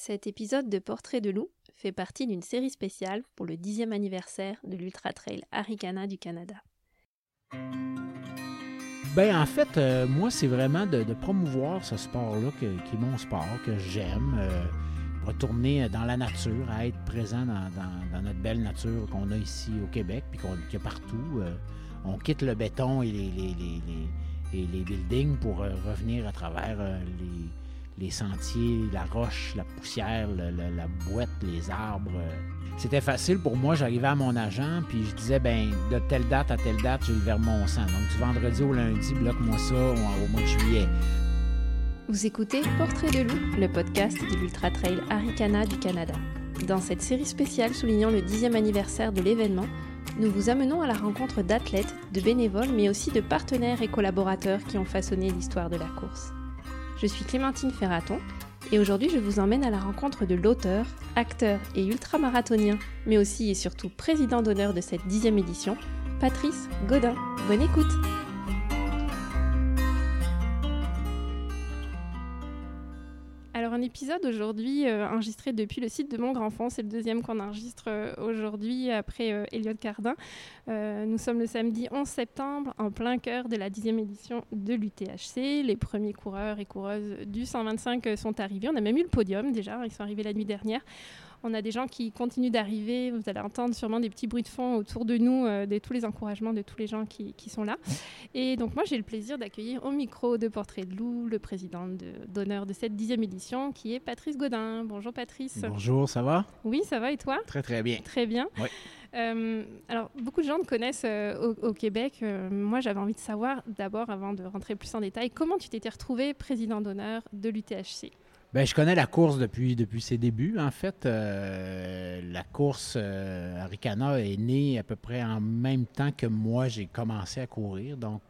Cet épisode de Portrait de loup fait partie d'une série spéciale pour le dixième anniversaire de l'Ultra Trail Arikana du Canada. Ben en fait, euh, moi, c'est vraiment de, promouvoir ce sport-là qui est mon sport, que j'aime. Euh, retourner dans la nature, à être présent dans, notre belle nature qu'on a ici au Québec, puis qu'on qu'il y a partout. Euh, on quitte le béton et les buildings pour revenir à travers les les sentiers, la roche, la poussière, la boîte, les arbres. C'était facile pour moi. J'arrivais à mon agent, puis je disais, ben de telle date à telle date, j'ai le Vermont-Sang. Donc, du vendredi au lundi, bloque-moi ça au mois de juillet. Vous écoutez Portrait de loup, le podcast de l'Ultra Trail Arikana du Canada. Dans cette série spéciale soulignant le dixième anniversaire de l'événement, nous vous amenons à la rencontre d'athlètes, de bénévoles, mais aussi de partenaires et collaborateurs qui ont façonné l'histoire de la course. Je suis Clémentine Ferraton et aujourd'hui je vous emmène à la rencontre de l'auteur, acteur et ultramarathonien, mais aussi et surtout président d'honneur de cette dixième édition, Patrice Godin. Bonne écoute épisode aujourd'hui euh, enregistré depuis le site de Mon Grand Fond. C'est le deuxième qu'on enregistre euh, aujourd'hui après euh, Elliot Cardin. nous sommes le samedi 11 septembre en plein cœur de la dixième édition de l'UTHC. Les premiers coureurs et coureuses du 125 sont arrivés. On a même eu le podium déjà. Ils sont arrivés la nuit dernière. On a des gens qui continuent d'arriver. Vous allez entendre sûrement des petits bruits de fond autour de nous, euh, de tous les encouragements de tous les gens qui, sont là. Et donc moi, j'ai le plaisir d'accueillir au micro de Portrait de Loup le président d'honneur de, cette dixième édition, qui est Patrice Godin. Bonjour Patrice. Bonjour, ça va? Oui, ça va et toi? Très très bien. Très bien. Oui. Euh, alors, beaucoup de gens te connaissent euh, au, Québec. moi, j'avais envie de savoir, d'abord, avant de rentrer plus en détail, comment tu t'étais retrouvé président d'honneur de l'UTHC ben, je connais la course depuis, depuis ses débuts. En fait, euh, la course euh, est née à peu près en même temps que moi, j'ai commencé à courir. Donc,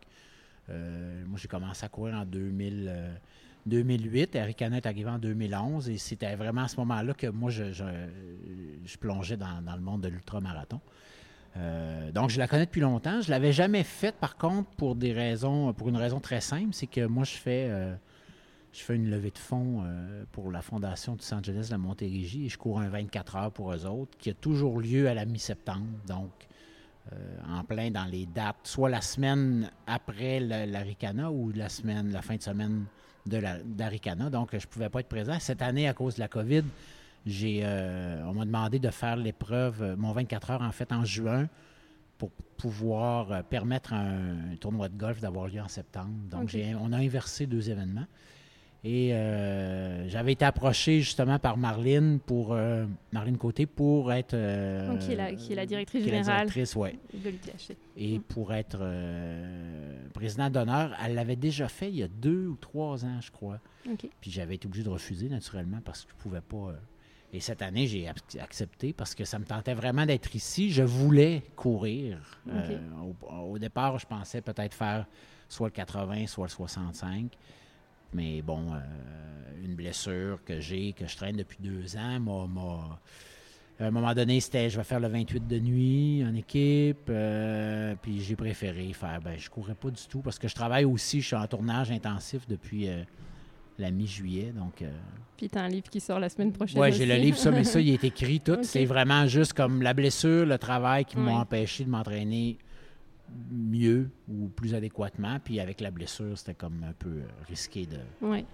euh, moi, j'ai commencé à courir en 2000, 2008. Aricana est arrivé en 2011. Et c'était vraiment à ce moment-là que moi, je, plongeais dans, le monde de l'ultramarathon. donc, je la connais depuis longtemps. Je ne l'avais jamais faite, par contre, pour des raisons, pour une raison très simple, c'est que moi, je fais je fais une levée de fonds euh, pour la Fondation du Centre Jeunesse de la Montérégie et je cours un 24 heures pour eux autres qui a toujours lieu à la mi-septembre. Donc, euh, en plein dans les dates, soit la semaine après l'Aricana ou la semaine, la fin de semaine de. Donc, je ne pouvais pas être présent. Cette année, à cause de la COVID, j'ai, euh, on m'a demandé de faire l'épreuve, mon 24 heures en fait, en juin pour pouvoir permettre un, tournoi de golf d'avoir lieu en septembre. Donc, on a inversé deux événements. Et euh, j'avais été approché justement par Marlene pour euh, Marlene Côté pour être euh, qui, est la, qui, est la, directrice générale de l'UTHC. Et mm. pour être président d'honneur, elle l'avait déjà fait il y a deux ou trois ans, je crois. Puis j'avais été obligé de refuser naturellement parce que je ne pouvais pas. et cette année, j'ai accepté parce que ça me tentait vraiment d'être ici. Je voulais courir. Au, au, départ, je pensais peut-être faire soit le 80, soit le 65. Mais bon, euh, une blessure que j'ai, que je traîne depuis deux ans, m'a. À un moment donné, c'était je vais faire le 28 de nuit en équipe. Euh, puis j'ai préféré faire. Ben, je courais pas du tout parce que je travaille aussi. Je suis en tournage intensif depuis euh, la mi-juillet. Donc, Puis tu as un livre qui sort la semaine prochaine. Oui, j'ai le livre, ça, mais ça, il est écrit tout. C'est vraiment juste comme la blessure, le travail qui m'ont empêché de m'entraîner mieux ou plus adéquatement. Puis avec la blessure, c'était comme un peu euh, risqué de. Oui.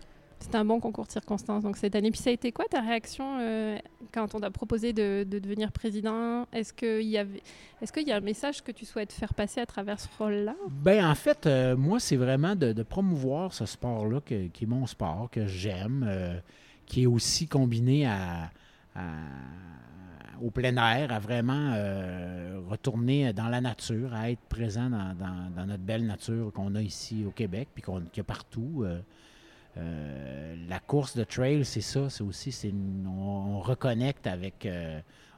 C'était un bon concours de circonstances donc cette année. Puis ça a été quoi ta réaction euh, quand on t'a proposé de, devenir président? Est-ce qu'il y avait, est-ce qu'il y a un message que tu souhaites faire passer à travers ce rôle-là? Ben en fait, euh, moi c'est vraiment de, promouvoir ce sport-là qui est mon sport que j'aime, qui est aussi combiné à au plein air, à vraiment euh, retourner dans la nature, à être présent dans, notre belle nature qu'on a ici au Québec, puis qu'on, qu'il y a partout. Euh, euh, la course de trail, c'est ça, c'est aussi, on, reconnecte avec,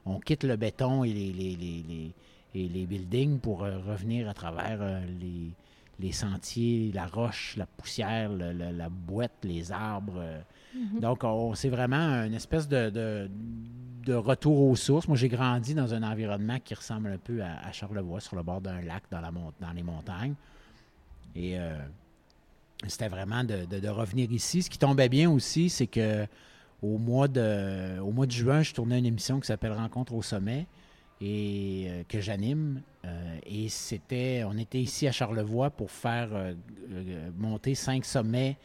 on quitte le béton et les, les, et les buildings pour revenir à travers les, les sentiers, la roche, la poussière, la boîte, les arbres. Mhm. Donc, c'est vraiment une espèce de, de, retour aux sources. Moi, j'ai grandi dans un environnement qui ressemble un peu à, Charlevoix, sur le bord d'un lac dans, la, dans les montagnes. Et euh, c'était vraiment de, revenir ici. Ce qui tombait bien aussi, c'est que au mois de, au mois de juin, je tournais une émission qui s'appelle Rencontre au sommet et euh, que j'anime. Euh, et c'était, on était ici à Charlevoix pour faire euh, monter cinq sommets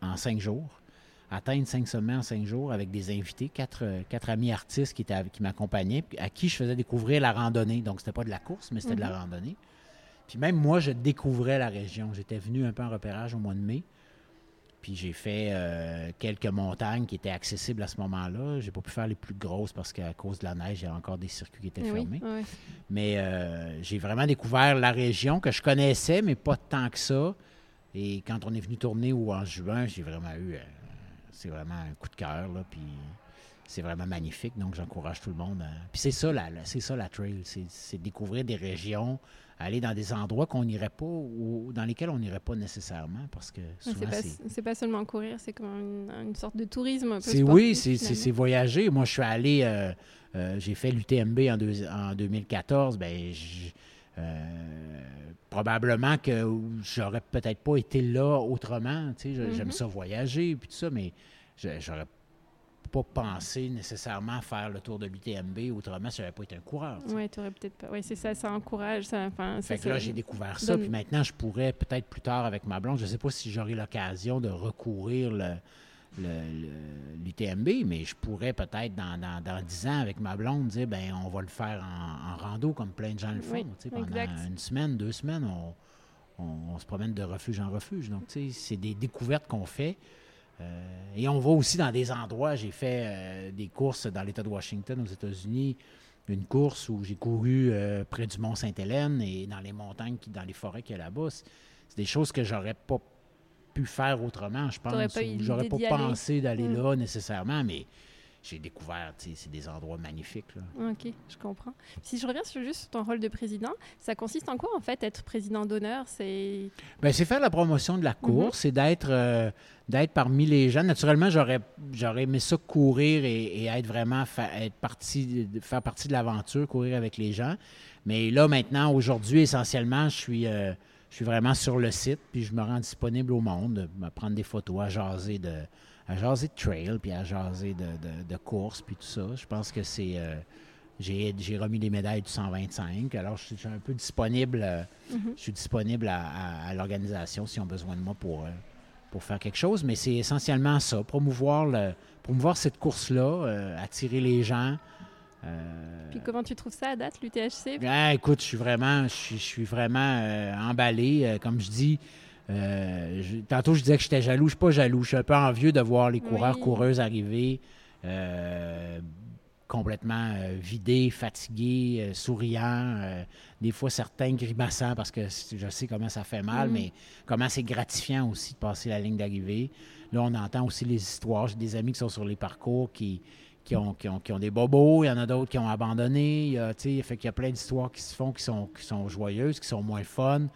en cinq jours, atteindre cinq sommets en cinq jours avec des invités, quatre, quatre amis artistes qui, m'accompagnaient, à qui je faisais découvrir la randonnée. Donc, c'était pas de la course, mais c'était de la mm-hmm. randonnée. Puis même moi, je découvrais la région. J'étais venu un peu en repérage au mois de mai. Puis j'ai fait euh, quelques montagnes qui étaient accessibles à ce moment-là. J'ai pas pu faire les plus grosses parce qu'à cause de la neige, il y avait encore des circuits qui étaient fermés. Mais euh, j'ai vraiment découvert la région que je connaissais, mais pas tant que ça. Et quand on est venu tourner ou en juin, j'ai vraiment eu. Euh, c'est vraiment un coup de cœur. Puis c'est vraiment magnifique. Donc j'encourage tout le monde. Puis c'est ça, la, c'est ça la trail. C'est découvrir des régions aller dans des endroits qu'on n'irait pas ou dans lesquels on n'irait pas nécessairement parce que souvent c'est pas, seulement courir, c'est comme une, sorte de tourisme un peu oui, c'est voyager. Moi, je suis allé, euh, euh, j'ai fait l'UTMB en, en 2014. Ben, euh, probablement que j'aurais peut-être pas été là autrement. J'aime mm-hmm. ça voyager puis tout ça, mais j'aurais pas pensé nécessairement faire le tour de l'UTMB, autrement, ça n'aurait pas été un coureur. Oui, tu aurais peut-être pas. Oui, c'est ça, ça encourage. Ça, fait que là, j'ai découvert ça, puis maintenant, je pourrais peut-être plus tard avec ma blonde, je ne sais pas si j'aurai l'occasion de recourir le, l'UTMB, mais je pourrais peut-être dans, dans, dans, 10 ans avec ma blonde dire ben on va le faire en, rando comme plein de gens le font. pendant une semaine, deux semaines, on, on, se promène de refuge en refuge. Donc, c'est des découvertes qu'on fait. Euh, et on va aussi dans des endroits. J'ai fait euh, des courses dans l'État de Washington, aux États-Unis. Une course où j'ai couru euh, près du Mont Sainte-Hélène et dans les montagnes, dans les forêts qu'il y a là-bas. C'est des choses que j'aurais pas pu faire autrement, je pense. J'aurais pas pensé d'aller mm. là nécessairement, mais j'ai découvert, c'est des endroits magnifiques. OK, je comprends. Si je reviens sur juste ton rôle de président, ça consiste en quoi, en fait, être président d'honneur? C'est ben, faire la promotion de la course, c'est d'être euh, d'être parmi les gens. Naturellement, j'aurais aimé ça courir et, être vraiment, être parti, faire partie de l'aventure, courir avec les gens. Mais là, maintenant, aujourd'hui, essentiellement, je suis... Euh, je suis vraiment sur le site, puis je me rends disponible au monde, à prendre des photos, à jaser de, à jaser de trail, puis à jaser de, de, course, puis tout ça. Je pense que c'est... Euh, j'ai, remis les médailles du 125. Alors, je suis un peu disponible. Euh, mm-hmm. Je suis disponible à, l'organisation s'ils ont besoin de moi pour, euh, pour faire quelque chose. Mais c'est essentiellement ça, promouvoir, le, promouvoir cette course-là, attirer les gens. Puis comment tu trouves ça à date, l'UTHC? Ah, écoute, je suis vraiment, je suis vraiment emballé. comme je dis, euh, tantôt, je disais que j'étais jaloux. Je ne suis pas jaloux. Je suis un peu envieux de voir les coureurs, coureuses arriver euh, complètement euh, vidés, fatigués, souriants. des fois, certains grimaçants parce que je sais comment ça fait mal, mm. mais comment c'est gratifiant aussi de passer la ligne d'arrivée. Là, on entend aussi les histoires. J'ai des amis qui sont sur les parcours qui, qui ont, qui, ont, qui ont, des bobos, il y en a d'autres qui ont abandonné. Il y a, fait qu'il y a plein d'histoires qui se font qui sont, qui sont joyeuses, qui sont moins fun.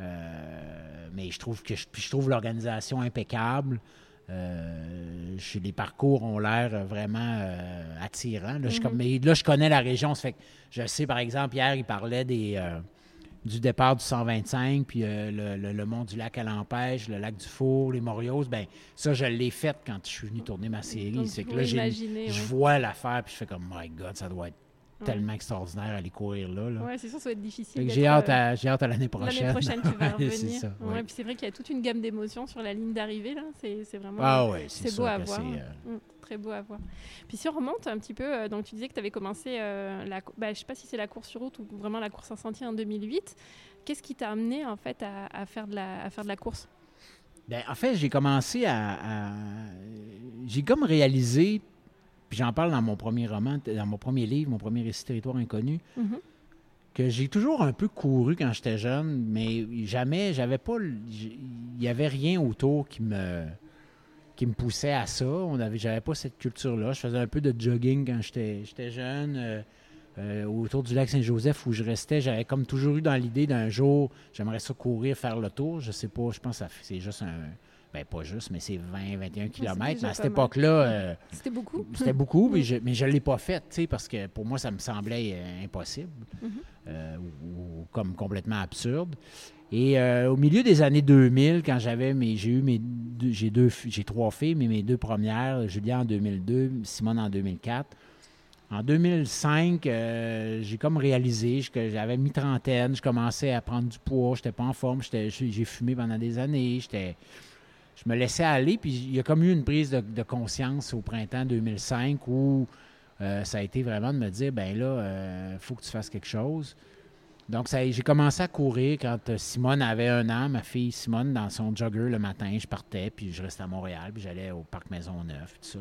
Euh, mais je trouve que je, je trouve l'organisation impeccable. Euh, les parcours ont l'air vraiment euh, attirants. Là, je, mm-hmm. mais là, je connais la région. Ça fait que je sais, par exemple, hier, il parlait des, du départ du 125, puis le, le, mont du lac à l'Empêche, le lac du Four, les Morios. Ben ça, je l'ai fait quand je suis venu tourner ma série. C'est que là, je vois l'affaire, puis je fais comme, my God, ça doit être tellement extraordinaire à aller courir là. Oui, c'est sûr, ça va être difficile. J'ai hâte, à, euh, hâte à l'année prochaine. L'année prochaine, tu vas revenir. c'est. Ouais. puis c'est vrai qu'il y a toute une gamme d'émotions sur la ligne d'arrivée. là. C'est vraiment ah, ouais, c'est beau à voir. Euh, mm, très beau à voir. Puis si on remonte un petit peu, euh, donc tu disais que tu avais commencé, la, bah, je ne sais pas si c'est la course sur route ou vraiment la course en sentier en 2008. Qu'est-ce qui t'a amené en fait à, à, faire de la, à faire de la course? Ben, En fait, j'ai commencé à, à j'ai comme réalisé puis j'en parle dans mon premier roman, dans mon premier livre, mon premier récit Territoire inconnu, mhm. que j'ai toujours un peu couru quand j'étais jeune, mais jamais, j'avais pas, il n'y avait rien autour qui me qui me poussait à ça. On avait, j'avais pas cette culture-là. Je faisais un peu de jogging quand j'étais jeune. Euh, euh, autour du lac Saint-Joseph où je restais, j'avais comme toujours eu dans l'idée d'un jour, j'aimerais ça courir, faire le tour. Je sais pas, je pense que c'est juste un, ben, pas juste, mais c'est 20, 21 km. à cette époque-là. Euh, c'était beaucoup. C'était beaucoup, mais je ne l'ai pas fait, parce que pour moi, ça me semblait euh, impossible mm-hmm. euh, ou, comme complètement absurde. Et au milieu des années 2000, quand j'avais mes, j'ai eu mes j'ai deux, j'ai trois filles, mais mes deux premières, Julia en 2002, Simone en 2004. En 2005, euh, j'ai comme réalisé que j'avais mis trentaine, je commençais à prendre du poids, j'étais pas en forme, j'ai fumé pendant des années, j'étais, je me laissais aller, puis il y a comme eu une prise de, conscience au printemps 2005 où euh, ça a été vraiment de me dire, ben là, il faut que tu fasses quelque chose. Donc, j'ai commencé à courir quand euh, Simone avait un an, ma fille Simone, dans son jogger le matin. Je partais, puis je restais à Montréal, puis j'allais au Parc Maisonneuve, tout ça.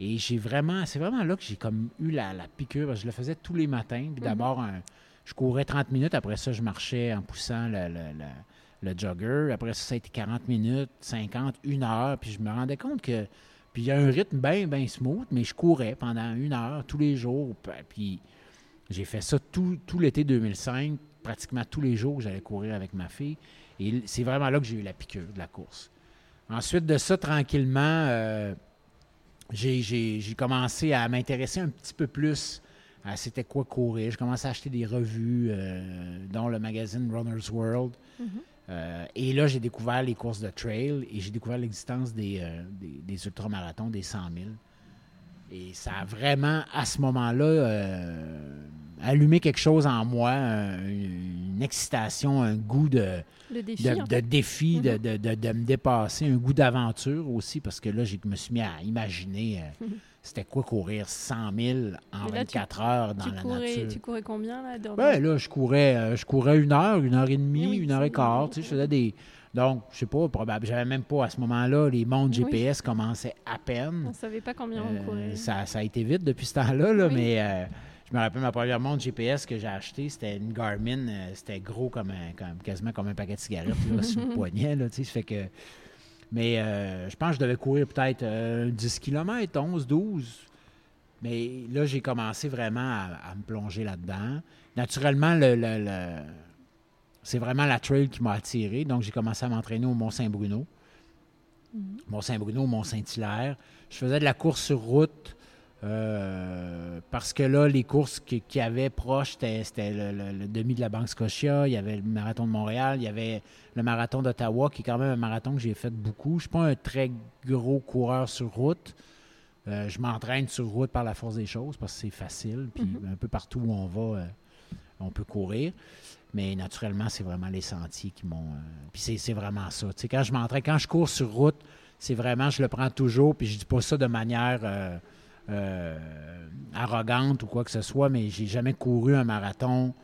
Et j'ai vraiment, c'est vraiment là que j'ai comme eu la, piqûre, parce que je le faisais tous les matins. Puis mhm. d'abord, je courais 30 minutes, après ça, je marchais en poussant le, jogger. Après ça, ça a été 40 minutes, 50, une heure, puis je me rendais compte que. Puis il y a un rythme bien, bien smooth, mais je courais pendant une heure tous les jours. Puis j'ai fait ça tout, l'été 2005, pratiquement tous les jours, j'allais courir avec ma fille. Et c'est vraiment là que j'ai eu la piqûre de la course. Ensuite de ça, tranquillement, euh, j'ai commencé à m'intéresser un petit peu plus à c'était quoi courir. J'ai commencé à acheter des revues, euh, dont le magazine Runner's World. Mm-hmm. Euh, et là, j'ai découvert les courses de trail et j'ai découvert l'existence des, des, des ultramarathons, des 100 000. Et ça a vraiment, à ce moment-là, euh, allumé quelque chose en moi, une, excitation, un goût de, défi, de, défi mm-hmm. de, me dépasser, un goût d'aventure aussi, parce que là, je me suis mis à imaginer euh. c'était quoi courir 100 000 en 24 heures dans la nature? Tu courais combien, là? Ben, là, je courais, euh, je courais une heure, une heure et demie, une heure et quart. Tu sais, je faisais des donc, je sais pas, probable. J'avais même pas à ce moment-là, les montres GPS commençaient à peine. On savait pas combien on courait. Ça, ça, a été vite depuis ce temps-là, là, mais euh, je me rappelle ma première montre GPS que j'ai achetée, c'était une Garmin, euh, c'était gros comme, un, comme, quasiment comme un paquet de cigarettes là, sur le poignet. Là, fait que, mais euh, je pense que je devais courir peut-être 10 km, 11, 12. Mais là, j'ai commencé vraiment à, me plonger là-dedans. Naturellement, le c'est vraiment la trail qui m'a attiré. Donc, j'ai commencé à m'entraîner au Mont-Saint-Bruno. Mhm. Mont-Saint-Bruno, Mont-Saint-Hilaire. Je faisais de la course sur route euh, parce que là, les courses qu'il y avait proches, c'était le, demi de la Banque Scotia, il y avait le marathon de Montréal, il y avait le marathon d'Ottawa, qui est quand même un marathon que j'ai fait beaucoup. Je ne suis pas un très gros coureur sur route. Euh, je m'entraîne sur route par la force des choses parce que c'est facile. Puis mhm. un peu partout où on va, euh, on peut courir. Mais naturellement, c'est vraiment les sentiers qui m'ont. Puis c'est vraiment ça. Tu sais, quand je m'entraîne, quand je cours sur route, c'est vraiment, je le prends toujours, puis je dis pas ça de manière euh, euh, arrogante ou quoi que ce soit, mais j'ai jamais couru un marathon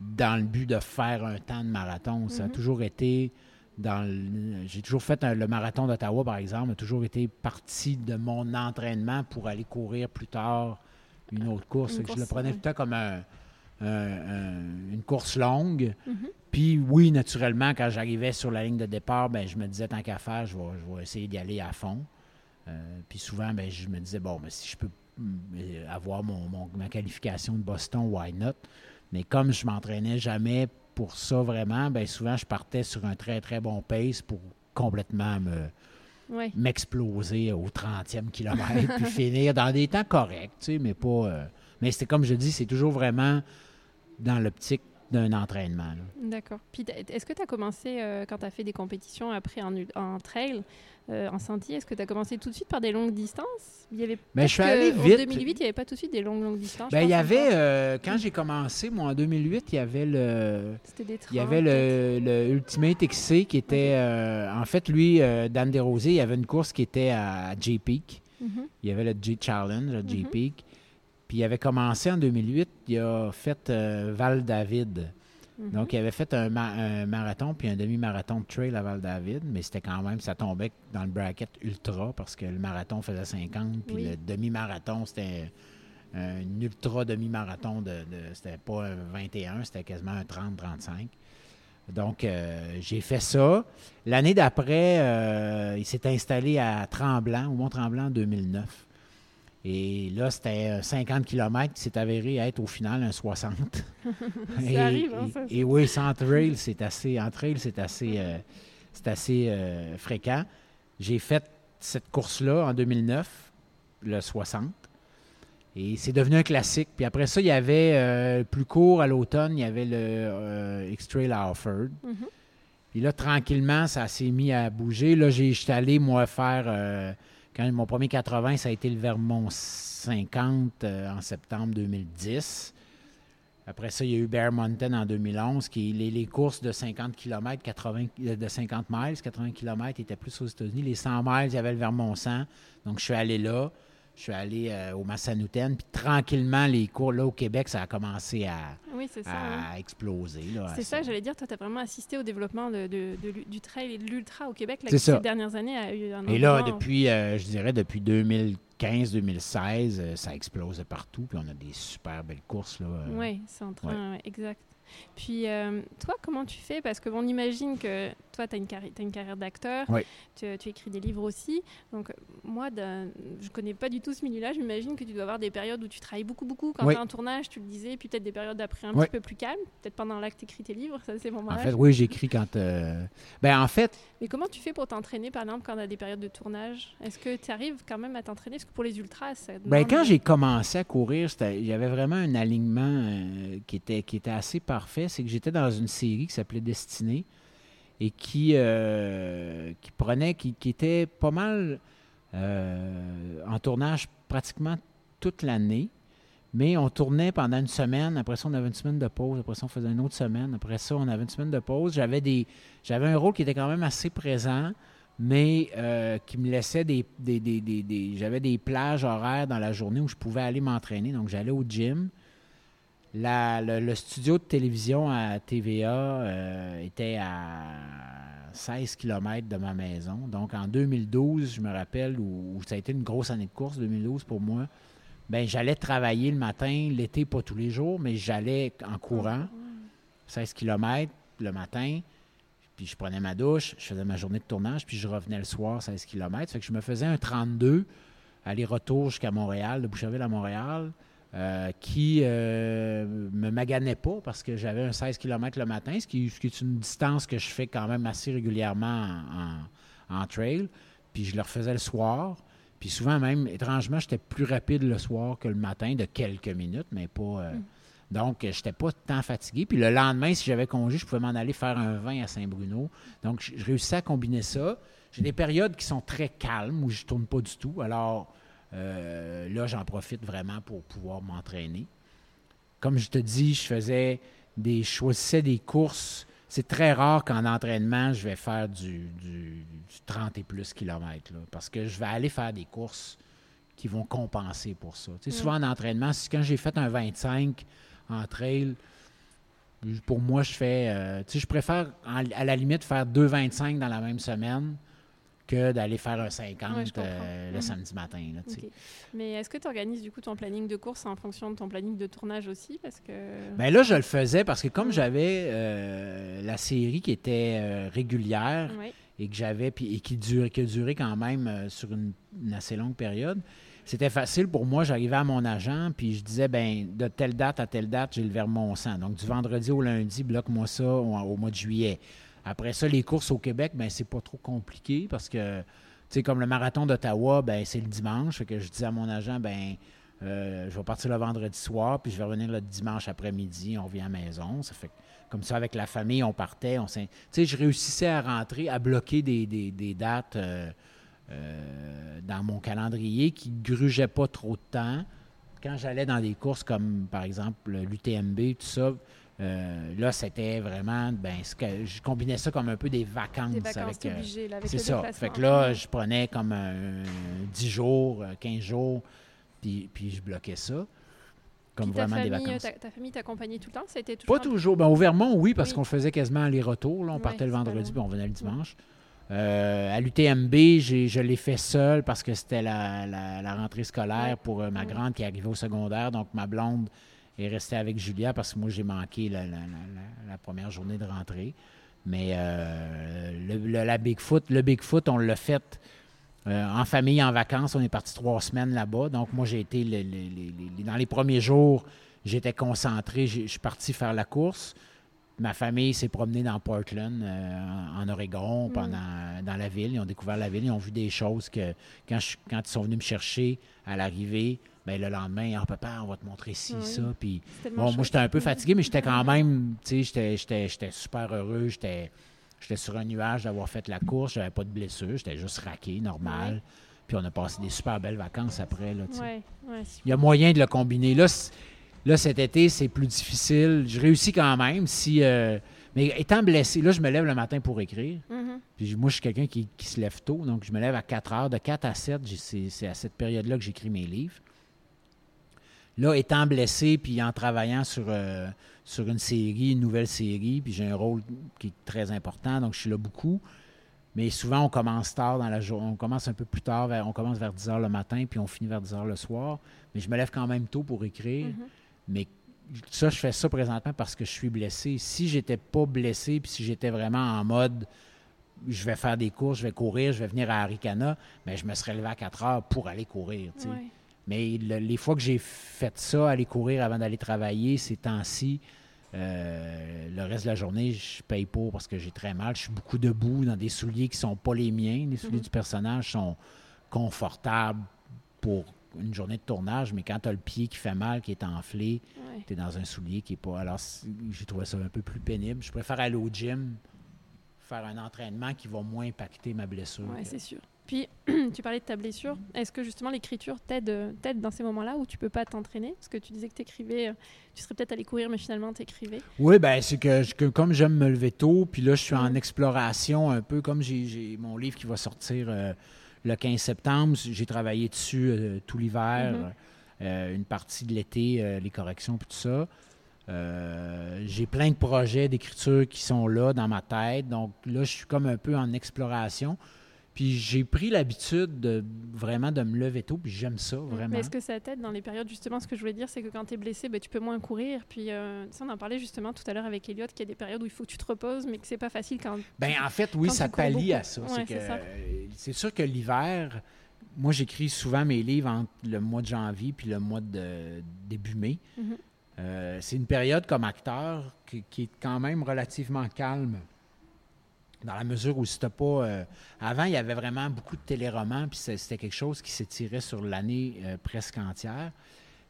dans le but de faire un temps de marathon. Ça a mhm. toujours été dans J'ai toujours fait le marathon d'Ottawa, par exemple, a toujours été partie de mon entraînement pour aller courir plus tard une autre course. je le prenais tout le temps comme un une course longue. Mhm. Puis oui, naturellement, quand j'arrivais sur la ligne de départ, ben, je me disais, tant qu'à faire, je vais, essayer d'y aller à fond. Euh, puis souvent, ben, je me disais, bon, mais si je peux euh, avoir mon, ma qualification de Boston, why not? Mais comme je m'entraînais jamais pour ça vraiment, ben, souvent, je partais sur un très, très bon pace pour complètement me, m'exploser au 30e kilomètre, puis finir dans des temps corrects, tu sais, mais pas... Euh, mais c'était comme je dis, c'est toujours vraiment dans l'optique d'un entraînement. D'accord. Puis est-ce que tu as commencé, euh, quand tu as fait des compétitions après en, trail, euh, en sentier, est-ce que tu as commencé tout de suite par des longues distances? Il y avait ben, je suis allé vite. En 2008, il n'y avait pas tout de suite des longues, longues distances. Ben, il y avait, euh, quand j'ai commencé, moi, en 2008, il y avait le. Des il y avait le, Ultimate XC qui était. en fait, lui, Dan Desrosiers, il y avait une course qui était à J-Peak. Mm-hmm. Il y avait le J-Challenge à J-Peak. Mm-hmm. Puis il avait commencé en 2008, il a fait euh, Mhm. Donc, il avait fait un, marathon puis un demi-marathon de trail à Val-David, mais c'était quand même, ça tombait dans le bracket ultra parce que le marathon faisait 50, puis le demi-marathon, c'était un ultra demi-marathon de, c'était pas un 21, c'était quasiment un 30-35. Donc, euh, j'ai fait ça. L'année d'après, euh, il s'est installé à Tremblant, au Mont-Tremblant en 2009. Et là, c'était 50 km qui s'est avéré être au final un 60. ça et, arrive, hein, ça. Et, oui, sans trail, c'est assez, en trail, c'est assez, euh, c'est assez euh, fréquent. J'ai fait cette course-là en 2009, le 60. Et c'est devenu un classique. Puis après ça, il y avait euh, plus court à l'automne, il y avait le X-Trail à Offord. Mm-hmm. Puis là, tranquillement, ça s'est mis à bouger. Là, j'étais allé, moi, faire. Quand mon premier 80, ça a été le Vermont 50 euh, en septembre 2010. Après ça, il y a eu Bear Mountain en 2011, qui les, les courses de 50 km, 80, euh, de 50 miles, 80 km étaient plus aux États-Unis. Les 100 miles, il y avait le Vermont 100. Donc, je suis allé là. Je suis allé euh, au Massanutten. Puis tranquillement, les cours, là, au Québec, ça a commencé à, Oui, c'est ça. à exploser. C'est ça, j'allais dire, toi, tu as vraiment assisté au développement de, de- de l'u- du trail et de l'ultra au Québec, là, qui, ces dernières années a eu un Et là, depuis, euh, je dirais, depuis 2015-2016, euh, ça explose partout. Puis on a des super belles courses. Là, euh. Oui, c'est en train, ouais, exact. Puis, euh, toi, comment tu fais? Parce qu'on imagine que toi, tu as, une carrière d'acteur, Oui. tu, tu écris des livres aussi. Donc, moi, je connais pas du tout ce milieu-là. J'imagine que tu dois avoir des périodes où tu travailles beaucoup, beaucoup. Quand Oui. tu as un tournage, tu le disais, puis peut-être des périodes après un Oui. petit peu plus calmes. Peut-être pendant là que tu écris tes livres, ça, c'est mon En mariage. fait, oui, j'écris quand. euh, Ben, en fait, Mais comment tu fais pour t'entraîner, par exemple, quand tu as des périodes de tournage? Est-ce que tu arrives quand même à t'entraîner? Parce que pour les ultras, ça Ben, demande- quand j'ai commencé à courir, il y avait vraiment un alignement euh, qui, était, qui était assez C'est que j'étais dans une série qui s'appelait Destinée et qui, euh, qui prenait, qui, était pas mal euh, en tournage pratiquement toute l'année. Mais on tournait pendant une semaine. Après ça, on avait une semaine de pause. Après ça, on faisait une autre semaine. Après ça, on avait une semaine de pause. J'avais des, j'avais un rôle qui était quand même assez présent mais euh, qui me laissait des, des- des- des- j'avais des plages horaires dans la journée où je pouvais aller m'entraîner. Donc j'allais au gym. Le, studio de télévision à TVA euh, était à 16 km de ma maison. Donc en 2012, je me rappelle, où, où ça a été une grosse année de course, 2012 pour moi, ben j'allais travailler le matin, l'été pas tous les jours, mais j'allais en courant. 16 km le matin, puis je prenais ma douche, je faisais ma journée de tournage, puis je revenais le soir 16 km. Fait que je me faisais un 32 aller-retour jusqu'à Montréal, de Boucherville à Montréal, euh, qui euh, me maganait pas parce que j'avais un 16 km le matin, ce qui, ce qui est une distance que je fais quand même assez régulièrement en, en- en trail. Puis je le refaisais le soir. Puis souvent même, étrangement, j'étais plus rapide le soir que le matin de quelques minutes, mais pas... euh, donc, je n'étais pas tant fatigué. Puis le lendemain, si j'avais congé, je pouvais m'en aller faire un vin à Saint-Bruno. Donc, je je réussissais à combiner ça. J'ai des périodes qui sont très calmes où je ne tourne pas du tout. Alors, euh, là, j'en profite vraiment pour pouvoir m'entraîner. Comme je te dis, je faisais des, je choisissais des courses. C'est très rare qu'en entraînement, je vais faire du, du- du 30 et plus kilomètres. là, parce que je vais aller faire des courses qui vont compenser pour ça. Tu sais, Souvent en entraînement, quand j'ai fait un 25 en trail, pour moi, je fais. euh, tu sais, je préfère en- à la limite faire deux 25 dans la même semaine que d'aller faire un 50 Ouais, je comprends. euh, le Mhm. samedi matin. là. Mais est-ce que tu organises du coup ton planning de course en fonction de ton planning de tournage aussi? Parce que. Ben là, je le faisais parce que comme Mm. j'avais euh, la série qui était euh, régulière et que j'avais et qui durait, qui a duré quand même sur une, une assez longue période, c'était facile pour moi. J'arrivais à mon agent puis je disais ben de telle date à telle date, j'ai le Vermont 100. Donc du vendredi au lundi, bloque-moi ça au, au mois de juillet. Après ça, les courses au Québec, ben c'est pas trop compliqué parce que tu sais comme le marathon d'Ottawa, ben c'est le dimanche. Que je disais à mon agent ben euh, je vais partir le vendredi soir, puis je vais revenir le dimanche après-midi, on revient à la maison. Ça fait comme ça, avec la famille, on partait. On tu sais, je réussissais à rentrer, à bloquer des, des- des dates euh, euh, dans mon calendrier qui ne grugeaient pas trop de temps. Quand j'allais dans des courses comme, par exemple, l'UTMB, tout ça, euh, là, c'était vraiment, ben, ce que- je combinais ça comme un peu des vacances. Des vacances avec, euh, là, avec c'est ça. Fait que là, je prenais comme un, 10 jours, euh, 15 jours, puis, puis je bloquais ça. Comme vraiment des famille, euh, vacances. ta, ta famille t'accompagnait tout le temps? Ça a été toujours Pas toujours. Ben, au Vermont, oui, parce Oui. qu'on faisait quasiment aller-retour. là. On partait le vendredi, puis on venait le dimanche. Euh, à l'UTMB, j'ai- je l'ai fait seul parce que c'était la, la- la rentrée scolaire pour euh, ma grande qui arrivait au secondaire. Donc, ma blonde est restée avec Julia parce que moi, j'ai manqué la, la- la- la- la première journée de rentrée. Mais euh, le, le- la Bigfoot, le Bigfoot, on l'a fait euh, en famille, en vacances. On est parti trois semaines là-bas. Donc, moi, j'ai été le- le- dans les premiers jours, j'étais concentré. Je suis parti faire la course. Ma famille s'est promenée dans Portland, euh, en, en Oregon, Mm. pendant, dans la ville. Ils ont découvert la ville. Ils ont vu des choses que, quand, je- quand ils sont venus me chercher à l'arrivée, ben, le lendemain, ah, papa, on va te montrer ci, Oui. ça. Puis, Bon, moi, j'étais un peu fatigué, mais j'étais quand même, tu sais, j'étais- super heureux. J'étais J'étais sur un nuage d'avoir fait la course, j'avais pas de blessure, j'étais juste raqué, normal. Puis on a passé des super belles vacances après. Là, Il y a moyen de le combiner. Là, là cet été, c'est plus difficile. Je réussis quand même. Si, euh, mais étant blessé, là, je me lève le matin pour écrire. Mm-hmm. Puis moi, je suis quelqu'un qui, se lève tôt. Donc, je me lève à 4 heures. De 4 à 7, c'est à cette période-là que j'écris mes livres. Là, étant blessé, puis en travaillant sur, euh, sur une série, une nouvelle série, puis j'ai un rôle qui est très important, donc je suis là beaucoup. Mais souvent, on commence tard dans la journée. On commence un peu plus tard. on commence vers 10 heures le matin, puis on finit vers 10 heures le soir. Mais je me lève quand même tôt pour écrire. Mm-hmm. Mais ça, je fais ça présentement parce que je suis blessé. Si j'étais pas blessé, puis si j'étais vraiment en mode je vais faire des courses, je vais courir, je vais venir à Arikana, mais je me serais levé à 4 heures pour aller courir. Mais les fois que j'ai fait ça, aller courir avant d'aller travailler, ces temps-ci, euh, le reste de la journée, je paye pas parce que j'ai très mal. Je suis beaucoup debout dans des souliers qui sont pas les miens. Les souliers mhm. du personnage sont confortables pour une journée de tournage, mais quand tu as le pied qui fait mal, qui est enflé, tu es dans un soulier qui est pas. Alors, j'ai trouvé ça un peu plus pénible. Je préfère aller au gym, faire un entraînement qui va moins impacter ma blessure. Oui, c'est sûr. Puis, tu parlais de ta blessure. Est-ce que justement l'écriture t'aide, dans ces moments-là où tu peux pas t'entraîner? Parce que tu disais que tu écrivais, euh, tu serais peut-être allé courir, mais finalement tu écrivais. Oui, ben c'est que, comme j'aime me lever tôt, puis là je suis en exploration un peu, comme j'ai, mon livre qui va sortir euh, le 15 septembre, j'ai travaillé dessus euh, tout l'hiver, mm-hmm. une partie de l'été, les corrections, puis tout ça. j'ai plein de projets d'écriture qui sont là dans ma tête. Donc là, je suis comme un peu en exploration. Puis j'ai pris l'habitude de vraiment de me lever tôt, puis j'aime ça vraiment. Mais est-ce que ça t'aide dans les périodes justement Ce que je voulais dire, c'est que quand tu es blessé, ben, tu peux moins courir. Puis euh, ça, on en parlait justement tout à l'heure avec Elliot, qu'il y a des périodes où il faut que tu te reposes, mais que c'est pas facile quand. Ben en fait, oui, ça pallie à ça. c'est sûr que l'hiver, moi j'écris souvent mes livres entre le mois de janvier puis le mois de début mai. Mm-hmm. Euh, c'est une période comme acteur qui est quand même relativement calme dans la mesure où c'était pas. Euh, avant, il y avait vraiment beaucoup de téléromans, puis c'était quelque chose qui s'étirait sur l'année euh, presque entière.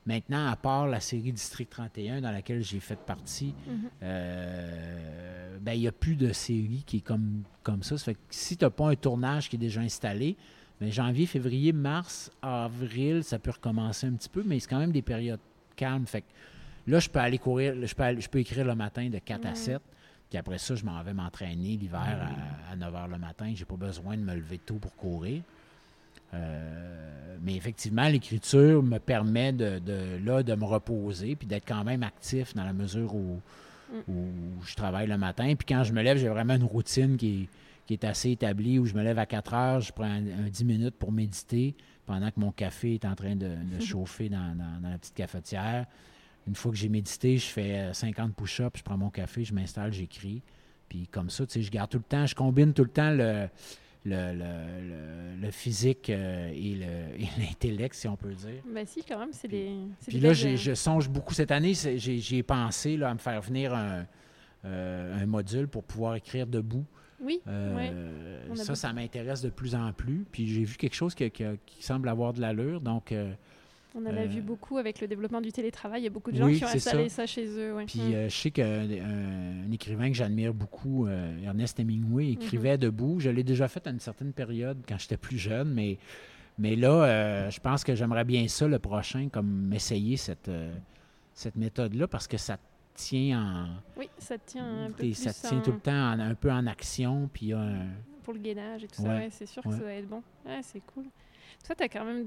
Maintenant, à part la série District 31 dans laquelle j'ai fait partie, mm-hmm. euh, ben, il n'y a plus de série qui est comme, comme ça. ça fait que si tu n'as pas un tournage qui est déjà installé, ben, janvier, février, mars, avril, ça peut recommencer un petit peu, mais c'est quand même des périodes calmes. Fait que là, je peux aller courir, je peux, je peux écrire le matin de 4 à 7. Puis après ça, je m'en vais m'entraîner l'hiver à, 9 h le matin. J'ai pas besoin de me lever tôt pour courir. Euh, mais effectivement, l'écriture me permet de, là, de me reposer puis d'être quand même actif dans la mesure où, mm. je travaille le matin. Puis quand je me lève, j'ai vraiment une routine qui est, assez établie où je me lève à 4 heures, je prends un, 10 minutes pour méditer pendant que mon café est en train de, chauffer dans, la petite cafetière. Une fois que j'ai médité, je fais 50 euh, push-ups, je prends mon café, je m'installe, j'écris. Puis comme ça, tu sais, je garde tout le temps, je combine tout le temps le, le, physique euh, et l'intellect, si on peut dire. Ben si, quand même, c'est des... Puis là, je songe beaucoup. Cette année, j'ai pensé là, à me faire venir un, euh, module pour pouvoir écrire debout. Oui, Ça, ça m'intéresse de plus en plus. Puis j'ai vu quelque chose qui, semble avoir de l'allure. Donc, on en a vu euh, beaucoup avec le développement du télétravail. Il y a beaucoup de gens qui ont installé ça. chez eux. Puis mm. euh, je sais qu'un écrivain que j'admire beaucoup, euh, Ernest Hemingway, écrivait mm-hmm. debout. Je l'ai déjà fait à une certaine période quand j'étais plus jeune, mais, mais là, je pense que j'aimerais bien ça le prochain, comme essayer cette, cette méthode-là, parce que ça tient en. Oui, ça tient un peu plus Ça tient tout le temps un peu en action. Puis, Pour le gainage et tout ça, c'est sûr que ça va être bon. c'est cool. Toi, tu as quand même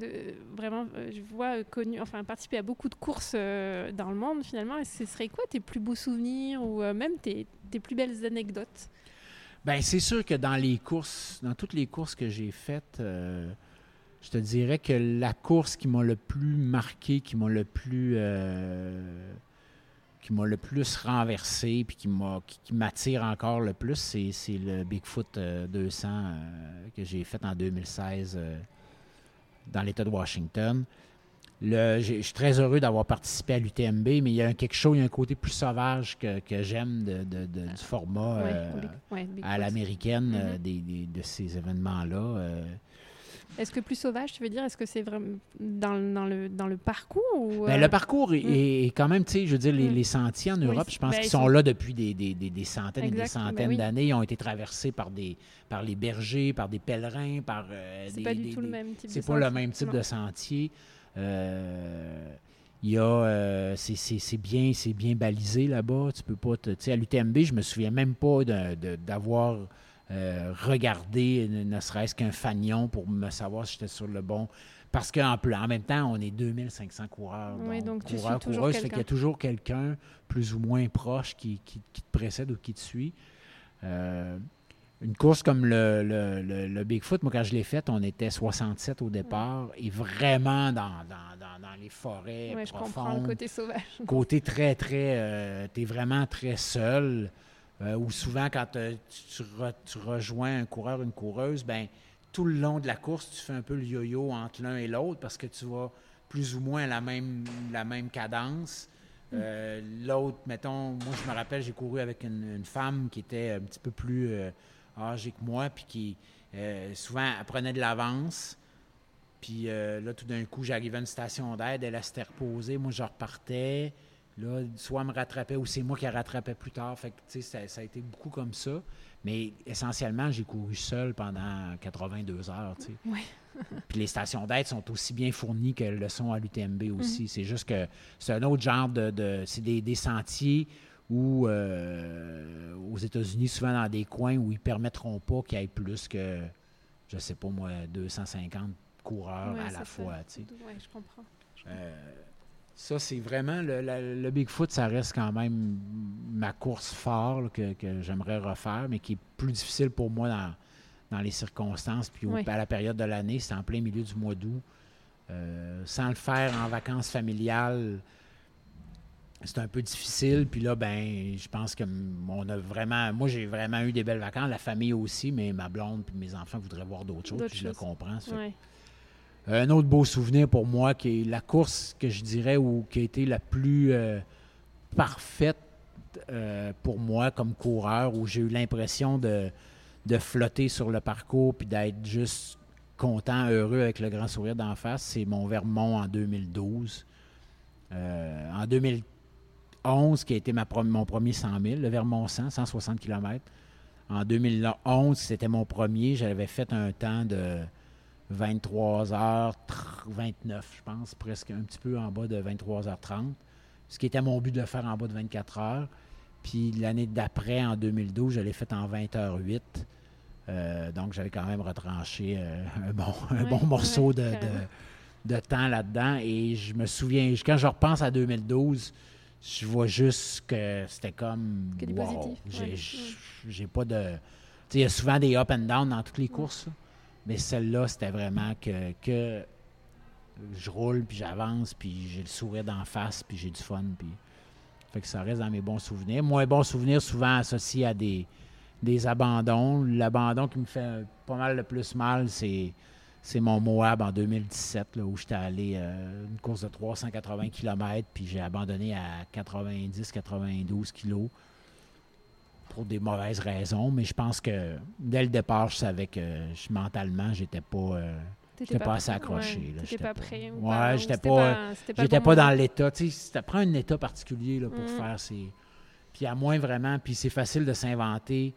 vraiment, euh, je vois, euh, connu, enfin, participé à beaucoup de courses euh, dans le monde finalement. Et ce serait quoi tes plus beaux souvenirs ou même tes, plus belles anecdotes? Bien, c'est sûr que dans les courses, dans toutes les courses que j'ai faites, je te dirais que la course qui m'a le plus marqué, qui m'a le plus qui m'a le plus renversé puis qui, m'attire encore le plus, c'est le Bigfoot 200 que j'ai fait en 2016 dans l'État de Washington. je suis très heureux d'avoir participé à l'UTMB, mais il y a quelque chose, il y a un côté plus sauvage que, j'aime de, du format euh, à l'américaine euh, de ces événements-là. Euh. Est-ce que plus sauvage, tu veux dire, est-ce que c'est vraiment dans, dans, le, dans le parcours ou, Ben, euh, le parcours est, Mm. est quand même, tu sais, je veux dire, les, Mm. les sentiers en Europe, je pense ben, qu'ils ils sont là depuis des, des- des- des centaines et des ben centaines oui. d'années. Ils ont été traversés par, des, par les bergers, par des pèlerins, par euh, c'est pas du tout le même type de C'est pas le même type Non. de sentier. Euh, Il y a, euh, c'est- c'est c'est bien, c'est bien balisé là-bas. Tu peux pas, tu sais, à l'UTMB, je me souviens même pas d'avoir euh, regardé ne, serait-ce qu'un fanion pour me savoir si j'étais sur le bon. Parce qu'en plus, en même temps, on est 2500 coureurs. Oui, donc tu coureurs, coureuses, fait qu'il y a toujours quelqu'un plus ou moins proche qui, qui- qui te précède ou qui te suit. Euh, une course comme le, le- le- le Bigfoot, moi, quand je l'ai faite, on était 67 au départ et vraiment dans, dans- dans- dans les forêts Ouais, je comprends le profondes. côté sauvage. Côté très, très. tu es vraiment très seul. Euh, ou souvent, quand euh, tu, tu re- tu rejoins un coureur, une coureuse, ben tout le long de la course, tu fais un peu le yo-yo entre l'un et l'autre parce que tu vas plus ou moins à la même, la même cadence. Euh, L'autre, mettons, moi je me rappelle, j'ai couru avec une, femme qui était un petit peu plus âgée que moi, puis qui souvent prenait de l'avance. Puis là, tout d'un coup, j'arrivais à une station d'aide, elle, elle s'était reposée, moi je repartais. Là, soit elle me rattrapait ou c'est moi qui la rattrapais plus tard. Fait que, ça, ça a été beaucoup comme ça. Mais essentiellement, j'ai couru seul pendant 82 heures. Ouais. Puis les stations d'aide sont aussi bien fournies qu'elles le sont à l'UTMB Mhm. aussi. C'est juste que c'est un autre genre de... de- c'est des, des sentiers où, euh, aux États-Unis, souvent dans des coins où ils ne permettront pas qu'il y ait plus que, je sais pas moi, 250 coureurs Ouais, à la fois. Ouais, je comprends. Je comprends. Euh, ça, c'est vraiment le, Bigfoot, ça reste quand même ma course phare là, que, que j'aimerais refaire, mais qui est plus difficile pour moi dans, dans les circonstances. Puis au- Oui. à la période de l'année, c'est en plein milieu du mois d'août. Euh, sans le faire en vacances familiales, c'est un peu difficile. Puis là, ben, je pense que on a vraiment. Moi, j'ai vraiment eu des belles vacances, la famille aussi, mais ma blonde puis mes enfants voudraient voir d'autres choses. Puis je le comprends. ça Ouais. Un autre beau souvenir pour moi, qui est la course que je dirais ou qui a été la plus euh, parfaite euh, pour moi comme coureur, où j'ai eu l'impression de, flotter sur le parcours puis d'être juste content, heureux avec le grand sourire d'en face, c'est mon Vermont en 2012. Euh, en 2011, qui a été mon premier 100 000, le Vermont 100, 160 km. En 2011, c'était mon premier. J'avais fait un temps de 23 h 29, je pense, presque un petit peu en bas de 23h30. Ce qui était mon but de le faire en bas de 24 heures. Puis l'année d'après, en 2012, je l'ai fait en 20h08. Euh, donc, j'avais quand même retranché euh, un, bon, un bon morceau de, de- temps là-dedans. Et je me souviens, quand je repense à 2012, je vois juste que c'était comme. Que wow, J'ai pas de. Tu sais, il y a souvent des up and down dans toutes les courses. là. Mais celle-là, c'était vraiment que, que je roule, puis j'avance, puis j'ai le sourire d'en face, puis j'ai du fun. Puis... Fait que ça reste dans mes bons souvenirs. Moins bons souvenirs, souvent associés à des, des abandons. L'abandon qui me fait pas mal le plus mal, c'est, c'est mon Moab en 2017, là, où j'étais allé euh, une course de 380 km, puis j'ai abandonné à 90-92 kilos pour des mauvaises raisons. Mais je pense que dès le départ, je savais que je- mentalement, j'étais pas. euh, J'étais pas assez prêt. accroché, Ouais, j'étais pas pas- prêt. Ouais, pas- ou j'étais pas- bon pas dans l'état. Tu sais, ça prend un état particulier là, pour Mhm. faire ces. Puis à moins vraiment, puis c'est facile de s'inventer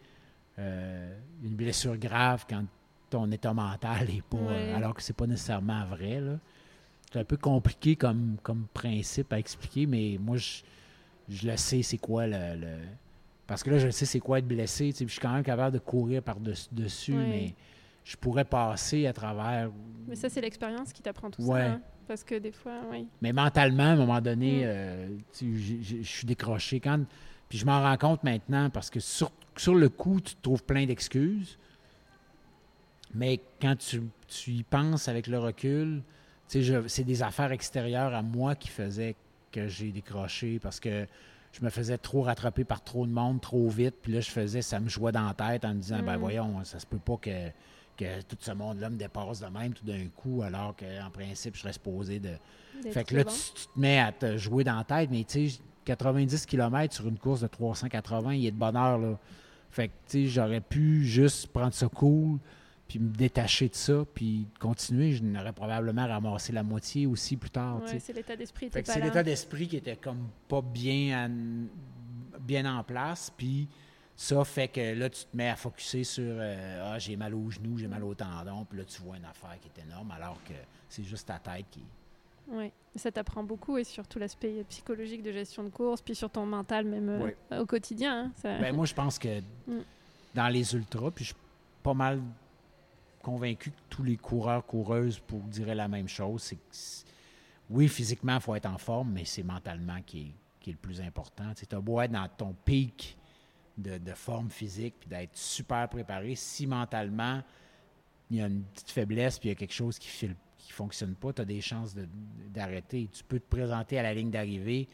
euh, une blessure grave quand ton état mental est pas. Ouais. alors que c'est pas nécessairement vrai. C'est un peu compliqué comme, comme principe à expliquer, mais moi, je, je le sais, c'est quoi le, le- Parce que là, je sais c'est quoi être blessé. Je suis quand même capable de courir par-dessus, Ouais. mais je pourrais passer à travers Mais ça, c'est l'expérience qui t'apprend tout Ouais. ça. hein. Parce que des fois, oui. Mais mentalement, à un moment donné, Mm. euh, je suis décroché. Quand, puis je m'en rends compte maintenant parce que sur, sur le coup, tu te trouves plein d'excuses. Mais quand tu, tu y penses avec le recul, c'est des affaires extérieures à moi qui faisaient que j'ai décroché parce que je me faisais trop rattraper par trop de monde, trop vite. Puis là, je faisais, ça me jouait dans la tête en me disant, ben Mm. voyons, ça se peut pas que, que tout ce monde-là me dépasse de même tout d'un coup, alors qu'en principe, je serais supposé de, fait que là, tu, tu te mets à te jouer dans la tête, mais tu sais, 90 km sur une course de 380, il est de bonheur, là. Fait que, tu sais, j'aurais pu juste prendre ça cool, puis me détacher de ça, puis continuer, je n'aurais probablement ramassé la moitié aussi plus tard. Ouais, c'est l'état d'esprit. C'est l'état d'esprit qui était comme pas bien, bien en place, puis ça fait que là, tu te mets à focuser sur euh, Ah, j'ai mal au genou, j'ai mal au tendon, puis là, tu vois une affaire qui est énorme, alors que c'est juste ta tête qui. Oui, ça t'apprend beaucoup et surtout l'aspect psychologique de gestion de course, puis sur ton mental même euh, au quotidien. Hein, ben, moi, je pense que mm. dans les ultras, puis je suis pas mal convaincu que tous les coureurs, coureuses pour diraient la même chose. C'est que, oui, physiquement, il faut être en forme, mais c'est mentalement qui est, le plus important. Tu as beau être dans ton pic de, forme physique, puis d'être super préparé, si mentalement, il y a une petite faiblesse, puis il y a quelque chose qui ne qui fonctionne pas, tu as des chances d'arrêter. Tu peux te présenter à la ligne d'arrivée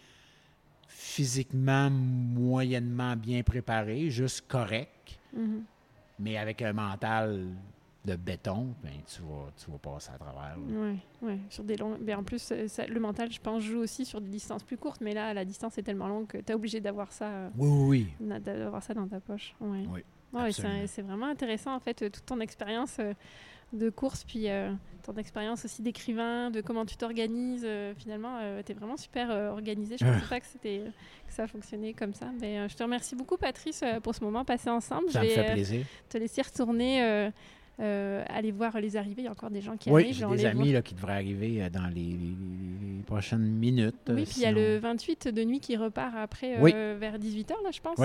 physiquement moyennement bien préparé, juste correct, mm-hmm. mais avec un mental de béton, ben, tu, vas, tu vas passer à travers. Oui, ouais. sur des longs. Ben, en plus, le mental, je pense, joue aussi sur des distances plus courtes, mais là, la distance est tellement longue que tu es obligé d'avoir ça. Oui, oui, oui. D'avoir ça dans ta poche. Oui. oui c'est vraiment intéressant, en fait, toute ton expérience euh, de course, puis euh, ton expérience aussi d'écrivain, de comment tu t'organises. Euh, finalement, tu es vraiment super organisé. Je ne pensais pas que, que ça fonctionnait comme ça. Mais je te remercie beaucoup, Patrice, pour ce moment passé ensemble. Ça je vais, me fait plaisir. te laisser retourner euh, aller voir les arrivées. Il y a encore des gens qui oui, arrivent. Oui, j'ai des amis là, qui devraient arriver euh, dans les, prochaines minutes. Oui, puis il y a le 28 de nuit qui repart après euh, vers 18h, là, je pense.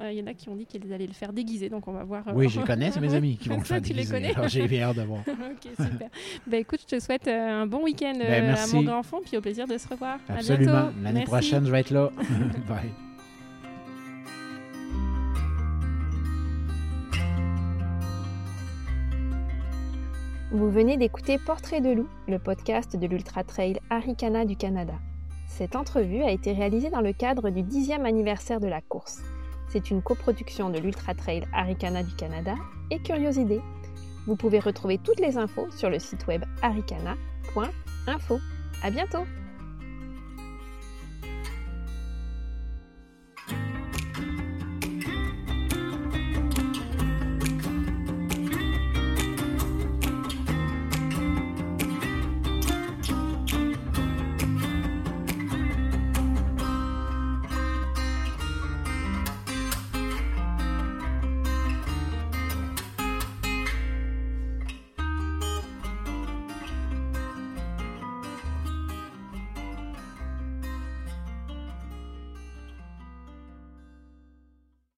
Il y en a qui ont dit qu'ils allaient le faire déguiser, donc on va voir. Oui, je connais, c'est mes amis qui vont le faire déguiser. Tu les connais? J'ai bien hâte de voir. ok, super. ben, écoute, je te souhaite un bon week-end ben, à mon grand fond, puis au plaisir de se revoir. Absolument. L'année prochaine, je vais être là. Bye. Vous venez d'écouter Portrait de loup, le podcast de l'Ultra Trail Arikana du Canada. Cette entrevue a été réalisée dans le cadre du 10e anniversaire de la course. C'est une coproduction de l'Ultra Trail Arikana du Canada et Curiosité. Vous pouvez retrouver toutes les infos sur le site web arikana.info. À bientôt!